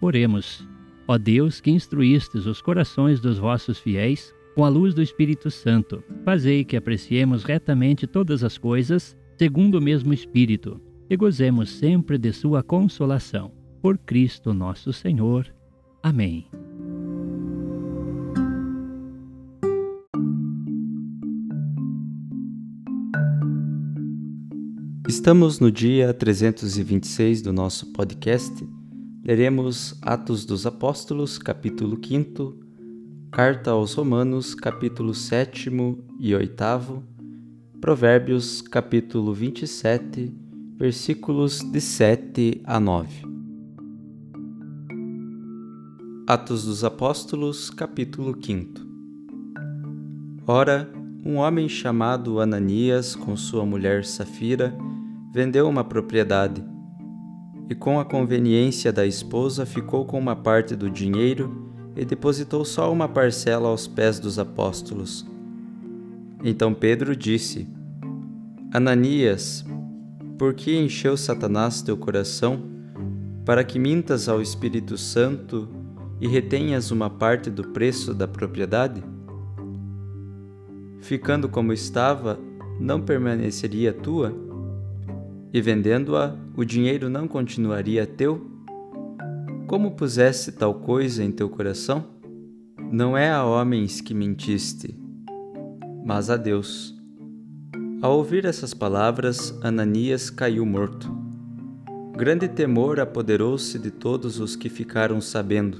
Oremos. Ó Deus, que instruístes os corações dos vossos fiéis com a luz do Espírito Santo, fazei que apreciemos retamente todas as coisas, segundo o mesmo Espírito, e gozemos sempre de Sua consolação. Por Cristo nosso Senhor. Amém. Estamos no dia 326 do nosso podcast leremos Atos dos Apóstolos, capítulo 5, Carta aos Romanos, capítulo 7 e 8, Provérbios, capítulo 27, versículos de 7 a 9. Atos dos Apóstolos, capítulo 5 Ora, um homem chamado Ananias, com sua mulher Safira, vendeu uma propriedade e com a conveniência da esposa ficou com uma parte do dinheiro e depositou só uma parcela aos pés dos apóstolos. Então Pedro disse: Ananias, por que encheu Satanás teu coração para que mintas ao Espírito Santo e retenhas uma parte do preço da propriedade? Ficando como estava, não permaneceria tua? E vendendo-a, o dinheiro não continuaria teu? Como puseste tal coisa em teu coração? Não é a homens que mentiste, mas a Deus. Ao ouvir essas palavras, Ananias caiu morto. Grande temor apoderou-se de todos os que ficaram sabendo.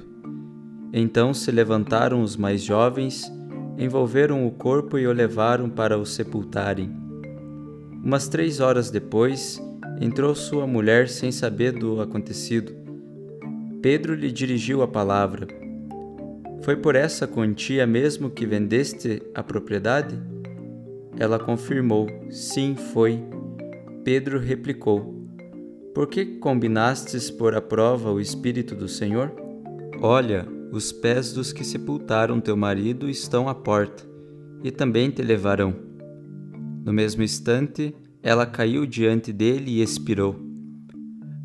Então se levantaram os mais jovens, envolveram o corpo e o levaram para o sepultarem. Umas três horas depois, entrou sua mulher sem saber do acontecido. Pedro lhe dirigiu a palavra. Foi por essa quantia mesmo que vendeste a propriedade? Ela confirmou: Sim, foi. Pedro replicou: Por que combinastes pôr à prova o Espírito do Senhor? Olha, os pés dos que sepultaram teu marido estão à porta, e também te levarão. No mesmo instante, ela caiu diante dele e expirou.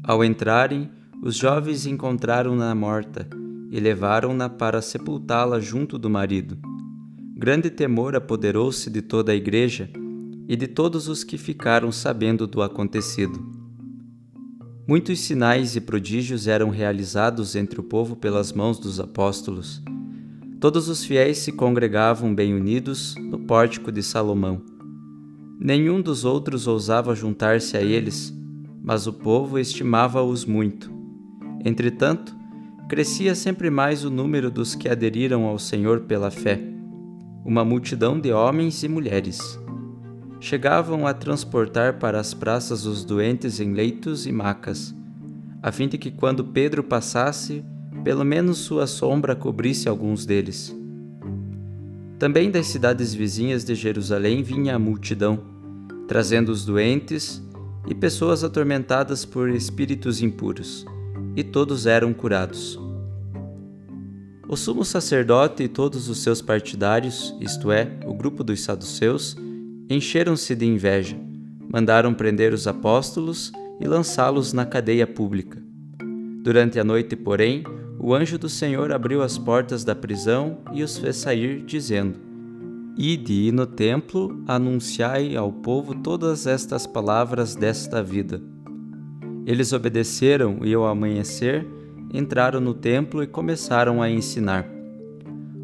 Ao entrarem, os jovens encontraram-na morta e levaram-na para sepultá-la junto do marido. Grande temor apoderou-se de toda a igreja e de todos os que ficaram sabendo do acontecido. Muitos sinais e prodígios eram realizados entre o povo pelas mãos dos apóstolos. Todos os fiéis se congregavam bem unidos no pórtico de Salomão. Nenhum dos outros ousava juntar-se a eles, mas o povo estimava-os muito. Entretanto, crescia sempre mais o número dos que aderiram ao Senhor pela fé, uma multidão de homens e mulheres. Chegavam a transportar para as praças os doentes em leitos e macas, a fim de que quando Pedro passasse, pelo menos sua sombra cobrisse alguns deles. Também das cidades vizinhas de Jerusalém vinha a multidão, trazendo os doentes e pessoas atormentadas por espíritos impuros, e todos eram curados. O sumo sacerdote e todos os seus partidários, isto é, o grupo dos saduceus, encheram-se de inveja, mandaram prender os apóstolos e lançá-los na cadeia pública. Durante a noite, porém, o anjo do Senhor abriu as portas da prisão e os fez sair, dizendo: Ide e no templo anunciai ao povo todas estas palavras desta vida. Eles obedeceram e ao amanhecer entraram no templo e começaram a ensinar.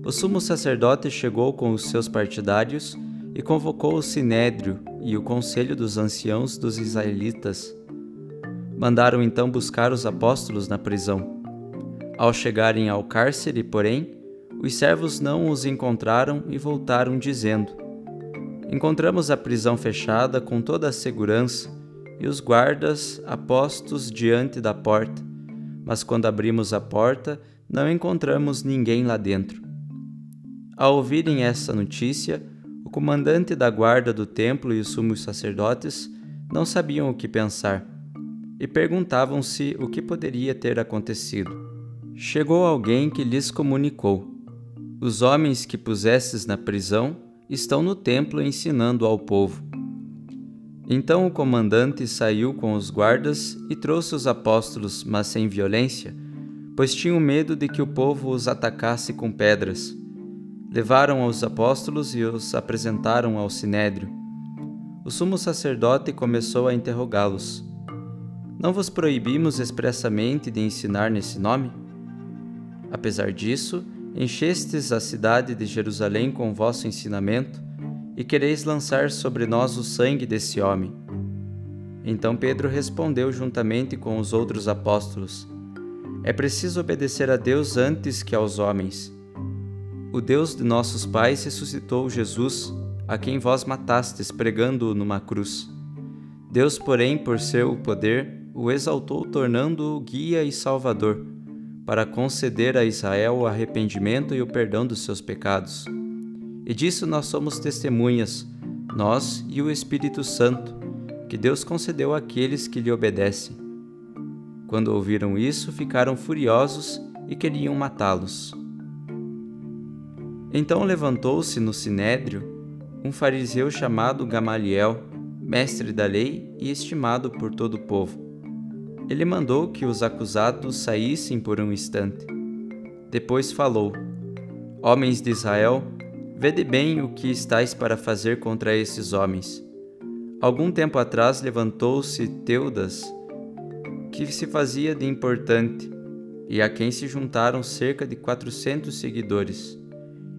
O sumo sacerdote chegou com os seus partidários e convocou o sinédrio e o conselho dos anciãos dos israelitas. Mandaram então buscar os apóstolos na prisão. Ao chegarem ao cárcere, porém, os servos não os encontraram e voltaram dizendo: Encontramos a prisão fechada com toda a segurança e os guardas apostos diante da porta mas quando abrimos a porta, não encontramos ninguém lá dentro. Ao ouvirem essa notícia, o comandante da guarda do templo e os sumos sacerdotes não sabiam o que pensar e perguntavam-se o que poderia ter acontecido. Chegou alguém que lhes comunicou: Os homens que pusesses na prisão estão no templo ensinando ao povo. Então o comandante saiu com os guardas e trouxe os apóstolos, mas sem violência, pois tinham medo de que o povo os atacasse com pedras. Levaram os apóstolos e os apresentaram ao sinédrio. O sumo sacerdote começou a interrogá-los: Não vos proibimos expressamente de ensinar nesse nome? Apesar disso, enchestes a cidade de Jerusalém com vosso ensinamento e quereis lançar sobre nós o sangue desse homem. Então Pedro respondeu juntamente com os outros apóstolos: É preciso obedecer a Deus antes que aos homens. O Deus de nossos pais ressuscitou Jesus, a quem vós matastes pregando-o numa cruz. Deus, porém, por seu poder, o exaltou, tornando-o guia e salvador, para conceder a Israel o arrependimento e o perdão dos seus pecados e disso nós somos testemunhas, nós e o Espírito Santo, que Deus concedeu àqueles que lhe obedecem. Quando ouviram isso, ficaram furiosos e queriam matá-los. Então levantou-se no sinédrio um fariseu chamado Gamaliel, mestre da lei e estimado por todo o povo. Ele mandou que os acusados saíssem por um instante. Depois falou: Homens de Israel, Vede bem o que estáis para fazer contra esses homens. Algum tempo atrás levantou-se Teudas, que se fazia de importante, e a quem se juntaram cerca de quatrocentos seguidores.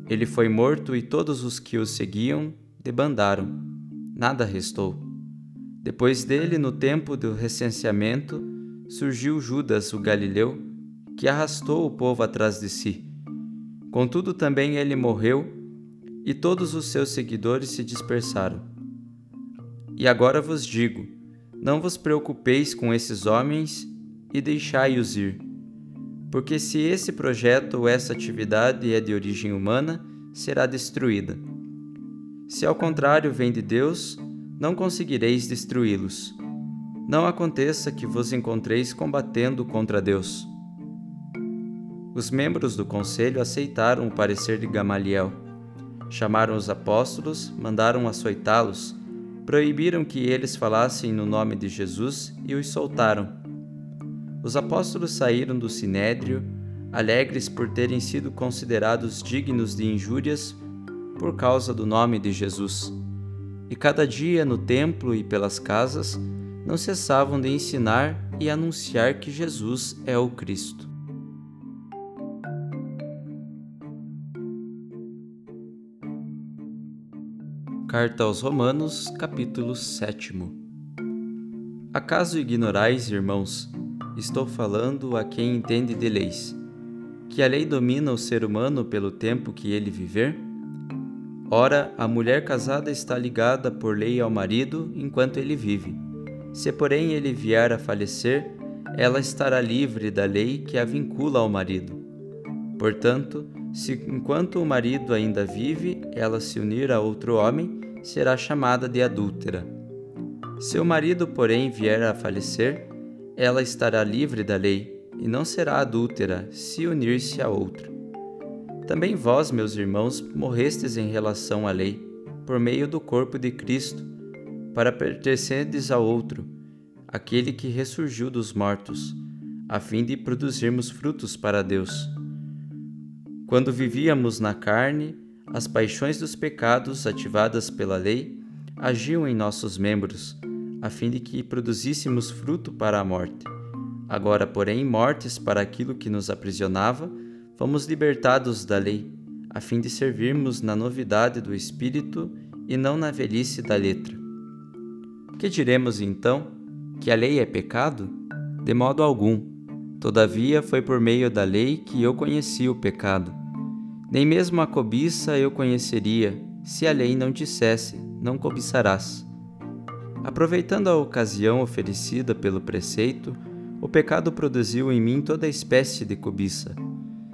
Ele foi morto e todos os que o seguiam debandaram. Nada restou. Depois dele, no tempo do recenseamento, surgiu Judas, o galileu, que arrastou o povo atrás de si. Contudo, também ele morreu e todos os seus seguidores se dispersaram. E agora vos digo: não vos preocupeis com esses homens e deixai-os ir. Porque se esse projeto ou essa atividade é de origem humana, será destruída. Se ao contrário vem de Deus, não conseguireis destruí-los. Não aconteça que vos encontreis combatendo contra Deus. Os membros do conselho aceitaram o parecer de Gamaliel Chamaram os apóstolos, mandaram açoitá-los, proibiram que eles falassem no nome de Jesus e os soltaram. Os apóstolos saíram do sinédrio, alegres por terem sido considerados dignos de injúrias por causa do nome de Jesus. E cada dia no templo e pelas casas não cessavam de ensinar e anunciar que Jesus é o Cristo. Carta aos Romanos, capítulo 7 Acaso ignorais, irmãos, estou falando a quem entende de leis, que a lei domina o ser humano pelo tempo que ele viver? Ora, a mulher casada está ligada por lei ao marido enquanto ele vive. Se, porém, ele vier a falecer, ela estará livre da lei que a vincula ao marido. Portanto, se enquanto o marido ainda vive, ela se unir a outro homem, será chamada de adúltera. Se o marido, porém, vier a falecer, ela estará livre da lei e não será adúltera se unir-se a outro. Também vós, meus irmãos, morrestes em relação à lei, por meio do corpo de Cristo, para pertencerdes ao outro, aquele que ressurgiu dos mortos, a fim de produzirmos frutos para Deus. Quando vivíamos na carne, as paixões dos pecados ativadas pela lei agiam em nossos membros, a fim de que produzíssemos fruto para a morte. Agora, porém, mortes para aquilo que nos aprisionava, fomos libertados da lei, a fim de servirmos na novidade do Espírito e não na velhice da letra. Que diremos então? Que a lei é pecado? De modo algum. Todavia, foi por meio da lei que eu conheci o pecado. Nem mesmo a cobiça eu conheceria, se a lei não dissesse: Não cobiçarás. Aproveitando a ocasião oferecida pelo preceito, o pecado produziu em mim toda espécie de cobiça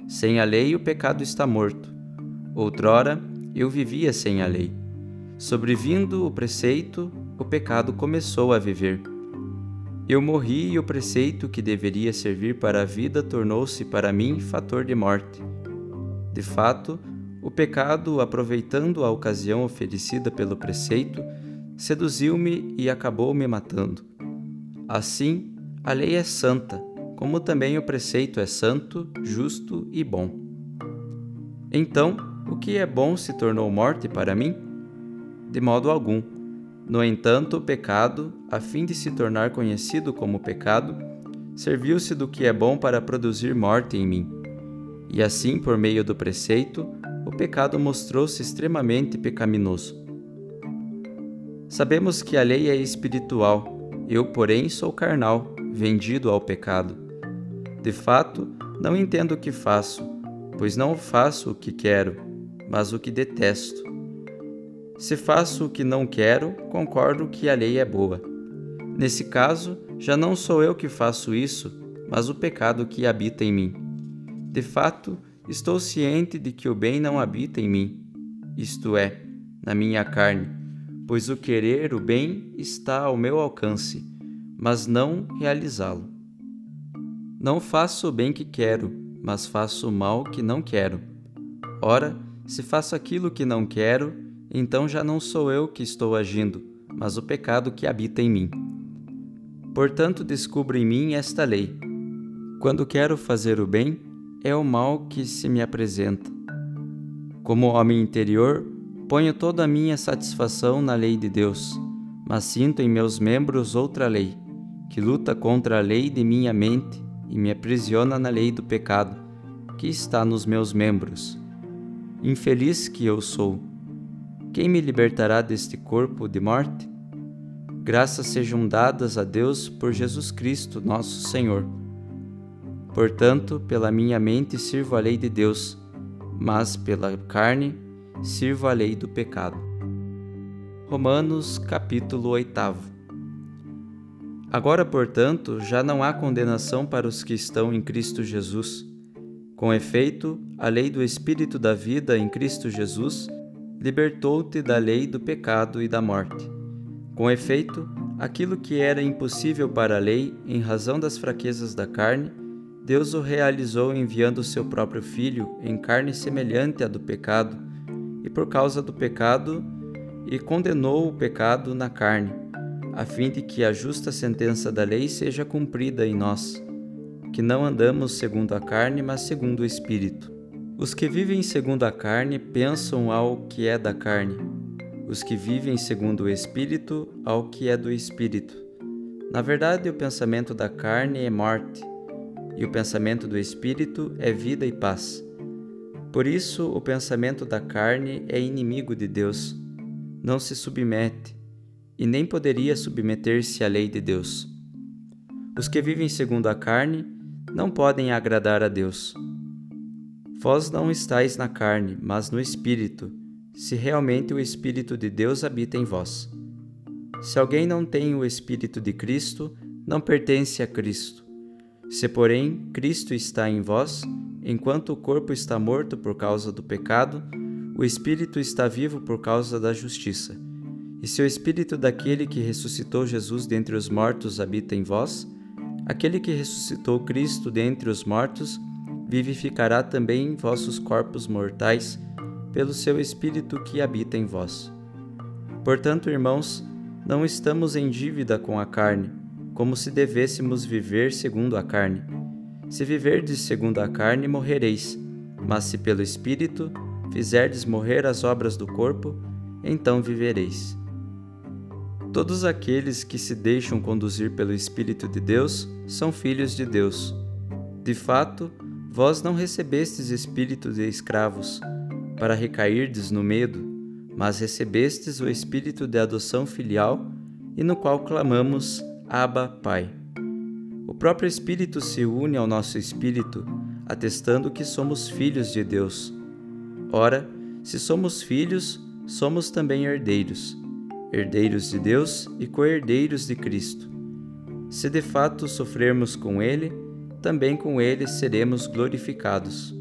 sem a lei, o pecado está morto. Outrora, eu vivia sem a lei. Sobrevindo o preceito, o pecado começou a viver. Eu morri e o preceito que deveria servir para a vida tornou-se para mim fator de morte. De fato, o pecado, aproveitando a ocasião oferecida pelo preceito, seduziu-me e acabou me matando. Assim, a lei é santa, como também o preceito é santo, justo e bom. Então, o que é bom se tornou morte para mim? De modo algum. No entanto, o pecado, a fim de se tornar conhecido como pecado, serviu-se do que é bom para produzir morte em mim. E assim, por meio do preceito, o pecado mostrou-se extremamente pecaminoso. Sabemos que a lei é espiritual, eu, porém, sou carnal, vendido ao pecado. De fato, não entendo o que faço, pois não faço o que quero, mas o que detesto. Se faço o que não quero, concordo que a lei é boa. Nesse caso, já não sou eu que faço isso, mas o pecado que habita em mim. De fato, estou ciente de que o bem não habita em mim, isto é, na minha carne, pois o querer o bem está ao meu alcance, mas não realizá-lo. Não faço o bem que quero, mas faço o mal que não quero. Ora, se faço aquilo que não quero, então já não sou eu que estou agindo, mas o pecado que habita em mim. Portanto, descubro em mim esta lei. Quando quero fazer o bem, é o mal que se me apresenta. Como homem interior, ponho toda a minha satisfação na lei de Deus, mas sinto em meus membros outra lei, que luta contra a lei de minha mente e me aprisiona na lei do pecado que está nos meus membros. Infeliz que eu sou! Quem me libertará deste corpo de morte? Graças sejam dadas a Deus por Jesus Cristo, nosso Senhor. Portanto, pela minha mente sirvo a lei de Deus, mas pela carne sirvo a lei do pecado. Romanos capítulo 8 Agora, portanto, já não há condenação para os que estão em Cristo Jesus. Com efeito, a lei do Espírito da vida em Cristo Jesus libertou-te da lei do pecado e da morte. Com efeito, aquilo que era impossível para a lei, em razão das fraquezas da carne, Deus o realizou enviando o seu próprio Filho em carne semelhante à do pecado, e por causa do pecado, e condenou o pecado na carne a fim de que a justa sentença da lei seja cumprida em nós, que não andamos segundo a carne, mas segundo o Espírito. Os que vivem segundo a carne pensam ao que é da carne, os que vivem segundo o Espírito ao que é do Espírito. Na verdade, o pensamento da carne é morte, e o pensamento do Espírito é vida e paz. Por isso, o pensamento da carne é inimigo de Deus, não se submete e nem poderia submeter-se à lei de Deus. Os que vivem segundo a carne não podem agradar a Deus. Vós não estáis na carne, mas no Espírito, se realmente o Espírito de Deus habita em vós. Se alguém não tem o Espírito de Cristo, não pertence a Cristo. Se, porém, Cristo está em vós, enquanto o corpo está morto por causa do pecado, o Espírito está vivo por causa da justiça. E se o Espírito daquele que ressuscitou Jesus dentre os mortos habita em vós, aquele que ressuscitou Cristo dentre os mortos vivificará também vossos corpos mortais pelo seu Espírito que habita em vós. Portanto, irmãos, não estamos em dívida com a carne, como se devêssemos viver segundo a carne. Se viverdes segundo a carne, morrereis, mas se pelo Espírito fizerdes morrer as obras do corpo, então vivereis. Todos aqueles que se deixam conduzir pelo Espírito de Deus são filhos de Deus. De fato, vós não recebestes espírito de escravos, para recairdes no medo, mas recebestes o Espírito de adoção filial, e no qual clamamos, Abba, Pai. O próprio Espírito se une ao nosso espírito, atestando que somos filhos de Deus. Ora, se somos filhos, somos também herdeiros, herdeiros de Deus e co-herdeiros de Cristo. Se de fato sofrermos com Ele, também com Ele seremos glorificados.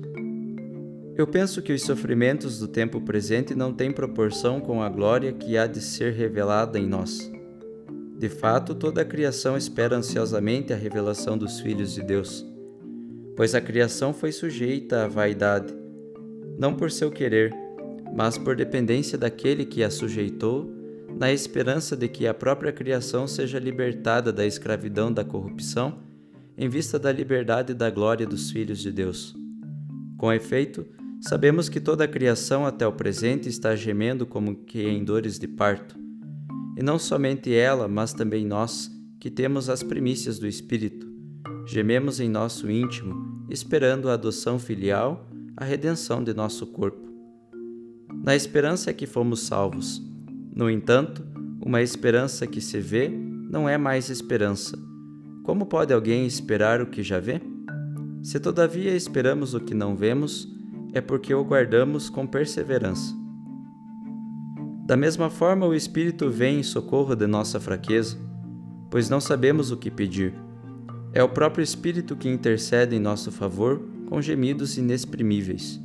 Eu penso que os sofrimentos do tempo presente não têm proporção com a glória que há de ser revelada em nós. De fato, toda a criação espera ansiosamente a revelação dos filhos de Deus, pois a criação foi sujeita à vaidade, não por seu querer, mas por dependência daquele que a sujeitou, na esperança de que a própria criação seja libertada da escravidão da corrupção, em vista da liberdade e da glória dos filhos de Deus. Com efeito, Sabemos que toda a criação até o presente está gemendo como que em dores de parto. E não somente ela, mas também nós, que temos as primícias do Espírito, gememos em nosso íntimo, esperando a adoção filial, a redenção de nosso corpo. Na esperança é que fomos salvos. No entanto, uma esperança que se vê não é mais esperança. Como pode alguém esperar o que já vê? Se todavia esperamos o que não vemos, é porque o guardamos com perseverança. Da mesma forma, o Espírito vem em socorro de nossa fraqueza, pois não sabemos o que pedir. É o próprio Espírito que intercede em nosso favor com gemidos inexprimíveis.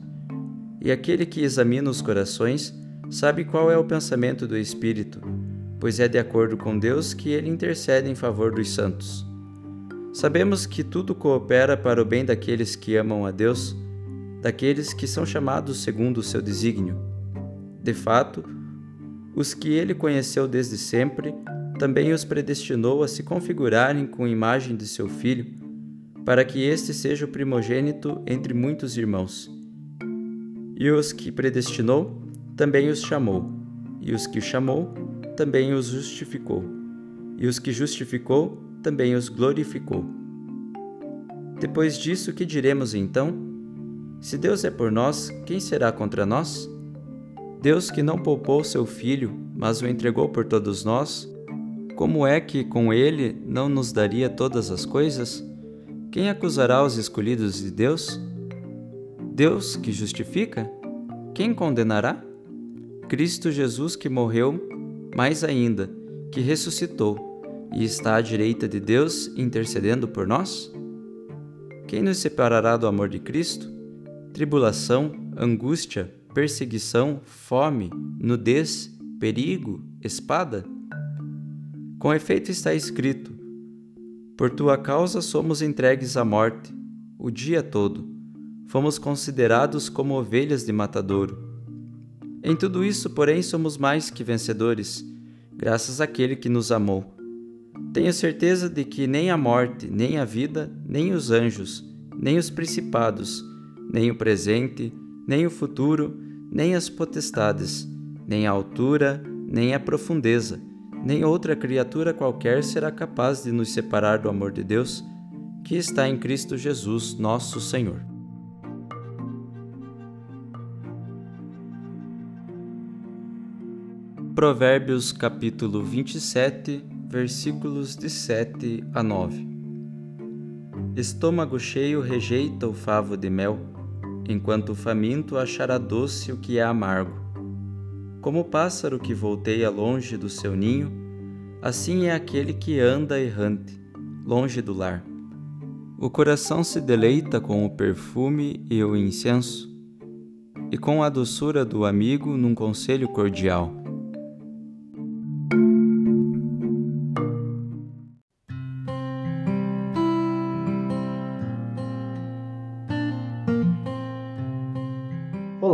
E aquele que examina os corações sabe qual é o pensamento do Espírito, pois é de acordo com Deus que ele intercede em favor dos santos. Sabemos que tudo coopera para o bem daqueles que amam a Deus daqueles que são chamados segundo o seu desígnio. De fato, os que ele conheceu desde sempre, também os predestinou a se configurarem com a imagem de seu filho, para que este seja o primogênito entre muitos irmãos. E os que predestinou, também os chamou, e os que chamou, também os justificou, e os que justificou, também os glorificou. Depois disso, que diremos então? Se Deus é por nós, quem será contra nós? Deus que não poupou seu Filho, mas o entregou por todos nós, como é que com ele não nos daria todas as coisas? Quem acusará os escolhidos de Deus? Deus que justifica? Quem condenará? Cristo Jesus que morreu, mais ainda, que ressuscitou e está à direita de Deus intercedendo por nós? Quem nos separará do amor de Cristo? tribulação, angústia, perseguição, fome, nudez, perigo, espada? Com efeito está escrito: Por tua causa somos entregues à morte, o dia todo. Fomos considerados como ovelhas de matadouro. Em tudo isso, porém, somos mais que vencedores, graças àquele que nos amou. Tenho certeza de que nem a morte, nem a vida, nem os anjos, nem os principados, nem o presente, nem o futuro, nem as potestades, nem a altura, nem a profundeza, nem outra criatura qualquer será capaz de nos separar do amor de Deus que está em Cristo Jesus, nosso Senhor. Provérbios capítulo 27, versículos de 7 a 9. Estômago cheio rejeita o favo de mel enquanto o faminto achará doce o que é amargo. Como o pássaro que volteia longe do seu ninho, assim é aquele que anda errante, longe do lar. O coração se deleita com o perfume e o incenso, e com a doçura do amigo num conselho cordial.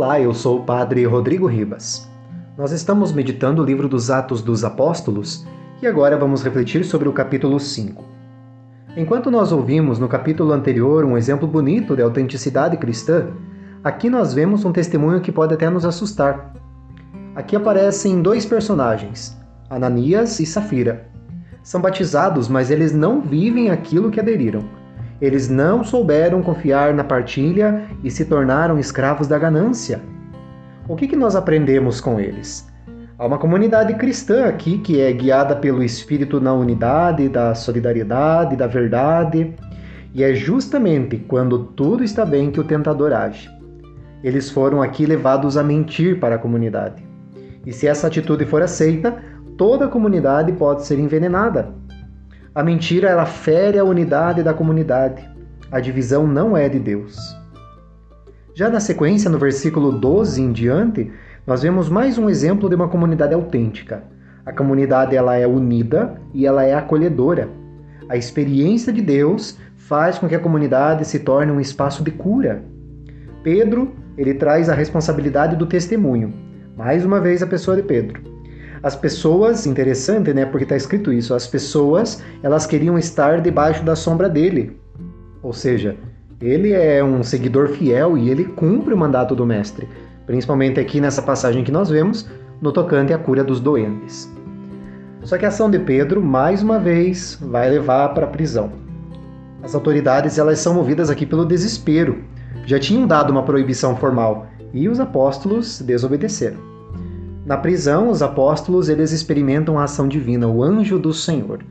Olá, eu sou o Padre Rodrigo Ribas. Nós estamos meditando o livro dos Atos dos Apóstolos e agora vamos refletir sobre o capítulo 5. Enquanto nós ouvimos no capítulo anterior um exemplo bonito de autenticidade cristã, aqui nós vemos um testemunho que pode até nos assustar. Aqui aparecem dois personagens, Ananias e Safira. São batizados, mas eles não vivem aquilo que aderiram. Eles não souberam confiar na partilha e se tornaram escravos da ganância. O que, que nós aprendemos com eles? Há uma comunidade cristã aqui que é guiada pelo Espírito na unidade, da solidariedade, da verdade, e é justamente quando tudo está bem que o tentador age. Eles foram aqui levados a mentir para a comunidade. E se essa atitude for aceita, toda a comunidade pode ser envenenada. A mentira ela fere a unidade da comunidade. A divisão não é de Deus. Já na sequência, no versículo 12 em diante, nós vemos mais um exemplo de uma comunidade autêntica. A comunidade ela é unida e ela é acolhedora. A experiência de Deus faz com que a comunidade se torne um espaço de cura. Pedro, ele traz a responsabilidade do testemunho. Mais uma vez a pessoa de Pedro. As pessoas, interessante, né, porque está escrito isso, as pessoas, elas queriam estar debaixo da sombra dele. Ou seja, ele é um seguidor fiel e ele cumpre o mandato do Mestre, principalmente aqui nessa passagem que nós vemos, no tocante à cura dos doentes. Só que a ação de Pedro, mais uma vez, vai levar para a prisão. As autoridades elas são movidas aqui pelo desespero. Já tinham dado uma proibição formal e os apóstolos desobedeceram. Na prisão, os apóstolos eles experimentam a ação divina, o anjo do Senhor.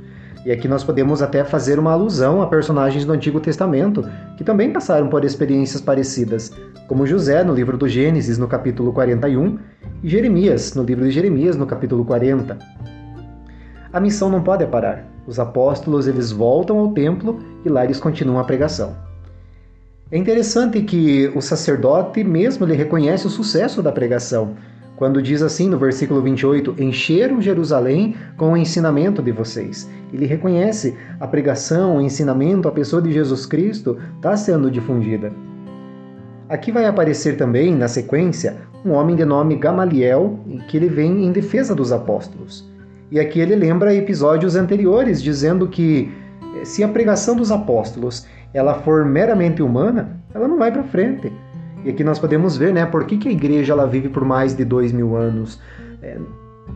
E aqui nós podemos até fazer uma alusão a personagens do Antigo Testamento que também passaram por experiências parecidas, como José no livro do Gênesis, no capítulo 41, e Jeremias, no livro de Jeremias, no capítulo 40. A missão não pode parar. Os apóstolos eles voltam ao templo e lá eles continuam a pregação. É interessante que o sacerdote mesmo ele reconhece o sucesso da pregação, quando diz assim no versículo 28, encheram Jerusalém com o ensinamento de vocês. Ele reconhece a pregação, o ensinamento, a pessoa de Jesus Cristo está sendo difundida. Aqui vai aparecer também, na sequência, um homem de nome Gamaliel, que ele vem em defesa dos apóstolos. E aqui ele lembra episódios anteriores, dizendo que eh, se a pregação dos apóstolos ela for meramente humana, ela não vai para frente. E aqui nós podemos ver, né, por que, que a igreja ela vive por mais de dois mil anos. É,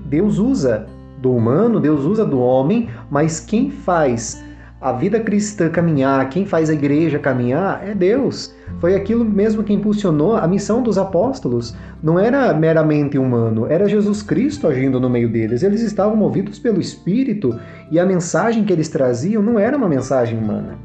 Deus usa do humano, Deus usa do homem, mas quem faz a vida cristã caminhar, quem faz a igreja caminhar é Deus. Foi aquilo mesmo que impulsionou a missão dos apóstolos. Não era meramente humano, era Jesus Cristo agindo no meio deles. Eles estavam movidos pelo Espírito e a mensagem que eles traziam não era uma mensagem humana.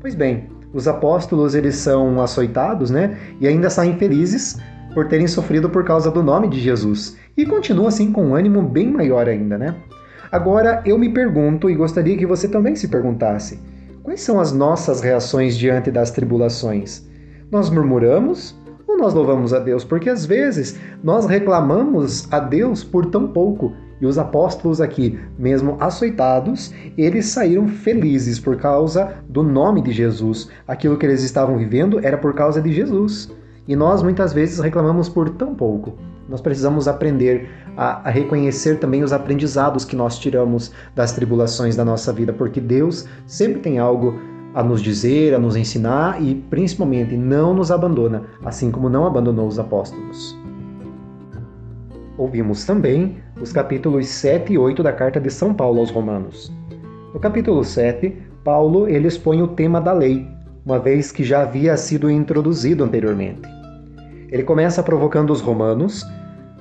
Pois bem, os apóstolos eles são açoitados, né? E ainda saem felizes por terem sofrido por causa do nome de Jesus. E continuam assim com um ânimo bem maior ainda, né? Agora eu me pergunto e gostaria que você também se perguntasse: quais são as nossas reações diante das tribulações? Nós murmuramos ou nós louvamos a Deus? Porque às vezes nós reclamamos a Deus por tão pouco e os apóstolos aqui, mesmo açoitados, eles saíram felizes por causa do nome de Jesus. Aquilo que eles estavam vivendo era por causa de Jesus. E nós muitas vezes reclamamos por tão pouco. Nós precisamos aprender a, a, reconhecer também os aprendizados que nós tiramos das tribulações da nossa vida, porque Deus sempre tem algo a nos dizer, a nos ensinar e principalmente não nos abandona, assim como não abandonou os apóstolos. Ouvimos também os capítulos 7 e 8 da carta de São Paulo aos Romanos. No capítulo 7, Paulo ele expõe o tema da lei, uma vez que já havia sido introduzido anteriormente. Ele começa provocando os romanos,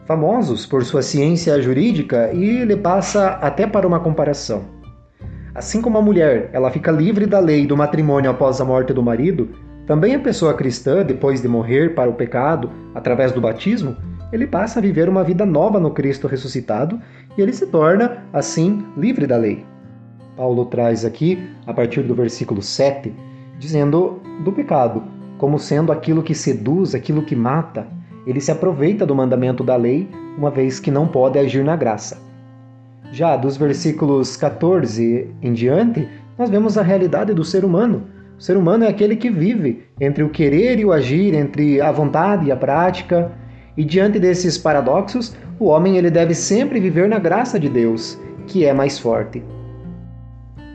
famosos por sua ciência jurídica, e ele passa até para uma comparação. Assim como a mulher ela fica livre da lei do matrimônio após a morte do marido, também a pessoa cristã, depois de morrer para o pecado através do batismo, ele passa a viver uma vida nova no Cristo ressuscitado e ele se torna, assim, livre da lei. Paulo traz aqui, a partir do versículo 7, dizendo do pecado, como sendo aquilo que seduz, aquilo que mata. Ele se aproveita do mandamento da lei, uma vez que não pode agir na graça. Já dos versículos 14 em diante, nós vemos a realidade do ser humano. O ser humano é aquele que vive entre o querer e o agir, entre a vontade e a prática. E diante desses paradoxos, o homem ele deve sempre viver na graça de Deus, que é mais forte.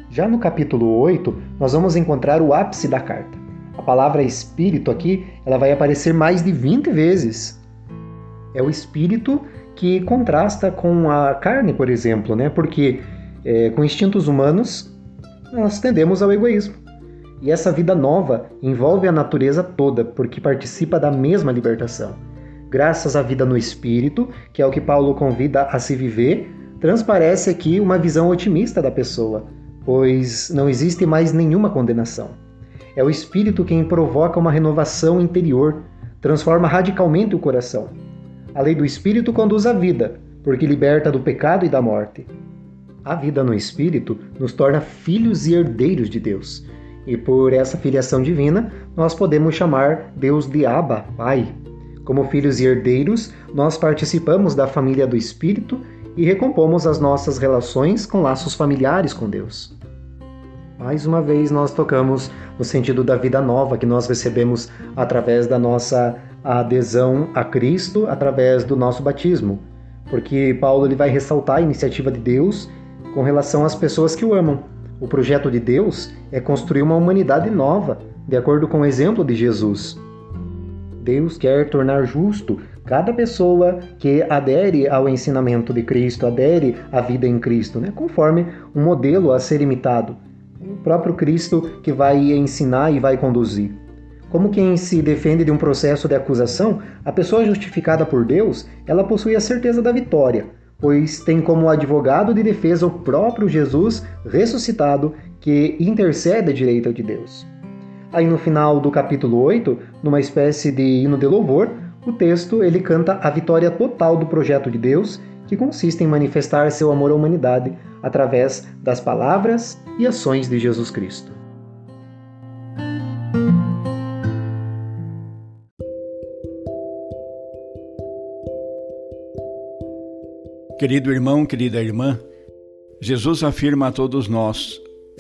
Já no capítulo 8, nós vamos encontrar o ápice da carta. A palavra espírito aqui, ela vai aparecer mais de 20 vezes. É o espírito que contrasta com a carne, por exemplo, né? Porque é, com instintos humanos nós tendemos ao egoísmo. E essa vida nova envolve a natureza toda, porque participa da mesma libertação. Graças à vida no espírito, que é o que Paulo convida a se viver, transparece aqui uma visão otimista da pessoa pois não existe mais nenhuma condenação. É o Espírito quem provoca uma renovação interior, transforma radicalmente o coração. A lei do Espírito conduz à vida, porque liberta do pecado e da morte. A vida no Espírito nos torna filhos e herdeiros de Deus. E por essa filiação divina, nós podemos chamar Deus de Abba, Pai. Como filhos e herdeiros, nós participamos da família do Espírito e recompomos as nossas relações com laços familiares com Deus. Mais uma vez, nós tocamos no sentido da vida nova que nós recebemos através da nossa adesão a Cristo, através do nosso batismo. Porque Paulo ele vai ressaltar a iniciativa de Deus com relação às pessoas que o amam. O projeto de Deus é construir uma humanidade nova, de acordo com o exemplo de Jesus. Deus quer tornar justo cada pessoa que adere ao ensinamento de Cristo, adere à vida em Cristo, né? conforme um modelo a ser imitado. O próprio Cristo que vai ensinar e vai conduzir. Como quem se defende de um processo de acusação, a pessoa justificada por Deus, ela possui a certeza da vitória, pois tem como advogado de defesa o próprio Jesus ressuscitado que intercede à direita de Deus. Aí no final do capítulo 8, numa espécie de hino de louvor, o texto ele canta a vitória total do projeto de Deus, que consiste em manifestar seu amor à humanidade através das palavras e ações de Jesus Cristo. Querido irmão, querida irmã, Jesus afirma a todos nós: